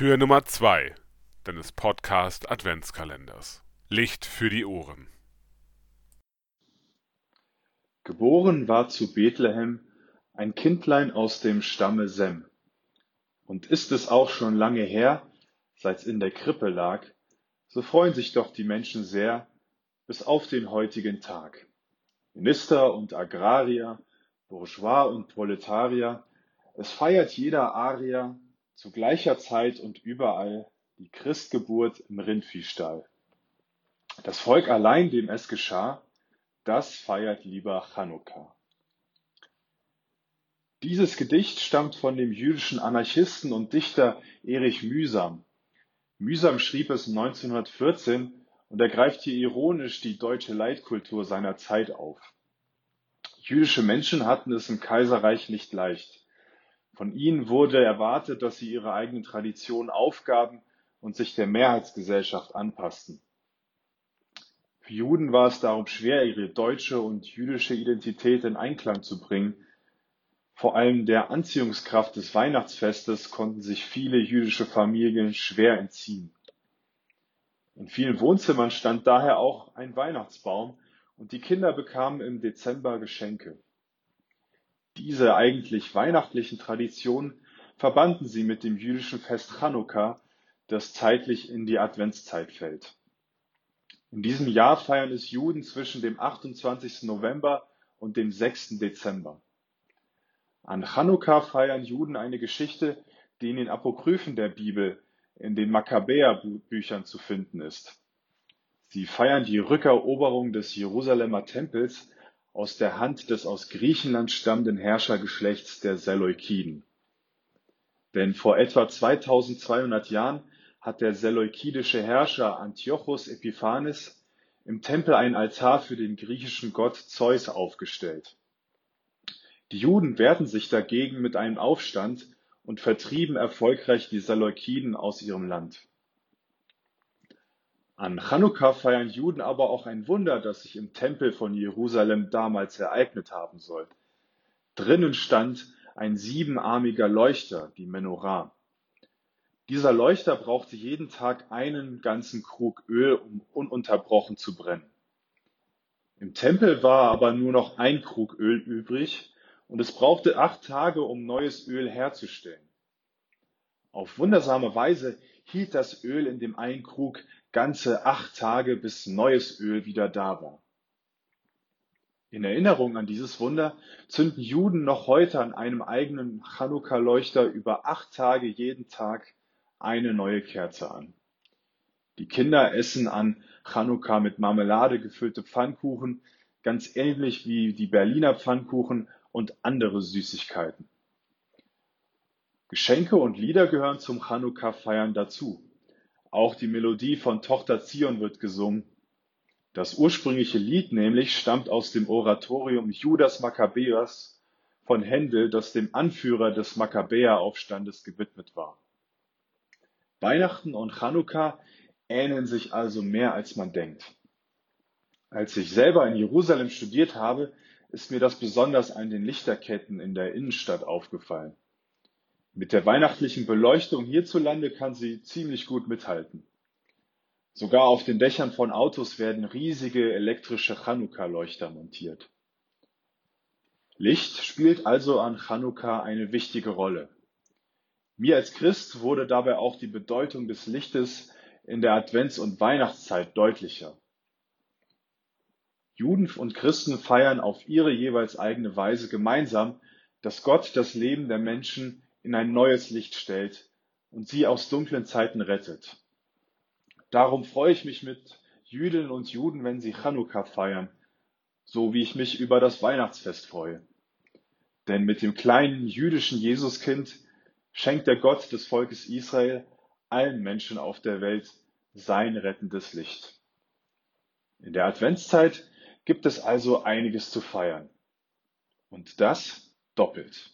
Tür Nummer 2 deines Podcast Adventskalenders. Licht für die Ohren. Geboren war zu Bethlehem ein Kindlein aus dem Stamme Sem. Und ist es auch schon lange her, seit's in der Krippe lag, so freuen sich doch die Menschen sehr bis auf den heutigen Tag. Minister und Agrarier, Bourgeois und Proletarier, es feiert jeder Arier zu gleicher Zeit und überall die Christgeburt im Rindviehstall. Das Volk allein, dem es geschah, das feiert lieber Chanukka. Dieses Gedicht stammt von dem jüdischen Anarchisten und Dichter Erich Mühsam. Mühsam schrieb es 1914 und er greift hier ironisch die deutsche Leitkultur seiner Zeit auf. Jüdische Menschen hatten es im Kaiserreich nicht leicht. Von ihnen wurde erwartet, dass sie ihre eigenen Traditionen aufgaben und sich der Mehrheitsgesellschaft anpassten. Für Juden war es darum schwer, ihre deutsche und jüdische Identität in Einklang zu bringen. Vor allem der Anziehungskraft des Weihnachtsfestes konnten sich viele jüdische Familien schwer entziehen. In vielen Wohnzimmern stand daher auch ein Weihnachtsbaum und die Kinder bekamen im Dezember Geschenke. Diese eigentlich weihnachtlichen Traditionen verbanden sie mit dem jüdischen Fest Chanukka, das zeitlich in die Adventszeit fällt. In diesem Jahr feiern es Juden zwischen dem 28. November und dem 6. Dezember. An Chanukka feiern Juden eine Geschichte, die in den Apokryphen der Bibel, in den Makkabäerbüchern zu finden ist. Sie feiern die Rückeroberung des Jerusalemer Tempels aus der Hand des aus Griechenland stammenden Herrschergeschlechts der Seleukiden. Denn vor etwa 2200 Jahren hat der seleukidische Herrscher Antiochos Epiphanes im Tempel einen Altar für den griechischen Gott Zeus aufgestellt. Die Juden wehrten sich dagegen mit einem Aufstand und vertrieben erfolgreich die Seleukiden aus ihrem Land. An Chanukka feiern Juden aber auch ein Wunder, das sich im Tempel von Jerusalem damals ereignet haben soll. Drinnen stand ein siebenarmiger Leuchter, die Menorah. Dieser Leuchter brauchte jeden Tag einen ganzen Krug Öl, um ununterbrochen zu brennen. Im Tempel war aber nur noch ein Krug Öl übrig und es brauchte acht Tage, um neues Öl herzustellen. Auf wundersame Weise hielt das Öl in dem einen Krug ganze acht Tage, bis neues Öl wieder da war. In Erinnerung an dieses Wunder zünden Juden noch heute an einem eigenen Chanukka-Leuchter über acht Tage jeden Tag eine neue Kerze an. Die Kinder essen an Chanukka mit Marmelade gefüllte Pfannkuchen, ganz ähnlich wie die Berliner Pfannkuchen und andere Süßigkeiten. Geschenke und Lieder gehören zum Chanukka-Feiern dazu. Auch die Melodie von Tochter Zion wird gesungen. Das ursprüngliche Lied nämlich stammt aus dem Oratorium Judas Makkabäus von Händel, das dem Anführer des Makkabäeraufstandes gewidmet war. Weihnachten und Chanukka ähneln sich also mehr als man denkt. Als ich selber in Jerusalem studiert habe, ist mir das besonders an den Lichterketten in der Innenstadt aufgefallen. Mit der weihnachtlichen Beleuchtung hierzulande kann sie ziemlich gut mithalten. Sogar auf den Dächern von Autos werden riesige elektrische Chanukka-Leuchter montiert. Licht spielt also an Chanukka eine wichtige Rolle. Mir als Christ wurde dabei auch die Bedeutung des Lichtes in der Advents- und Weihnachtszeit deutlicher. Juden und Christen feiern auf ihre jeweils eigene Weise gemeinsam, dass Gott das Leben der Menschen in ein neues Licht stellt und sie aus dunklen Zeiten rettet. Darum freue ich mich mit Jüdinnen und Juden, wenn sie Chanukka feiern, so wie ich mich über das Weihnachtsfest freue. Denn mit dem kleinen jüdischen Jesuskind schenkt der Gott des Volkes Israel allen Menschen auf der Welt sein rettendes Licht. In der Adventszeit gibt es also einiges zu feiern. Und das doppelt.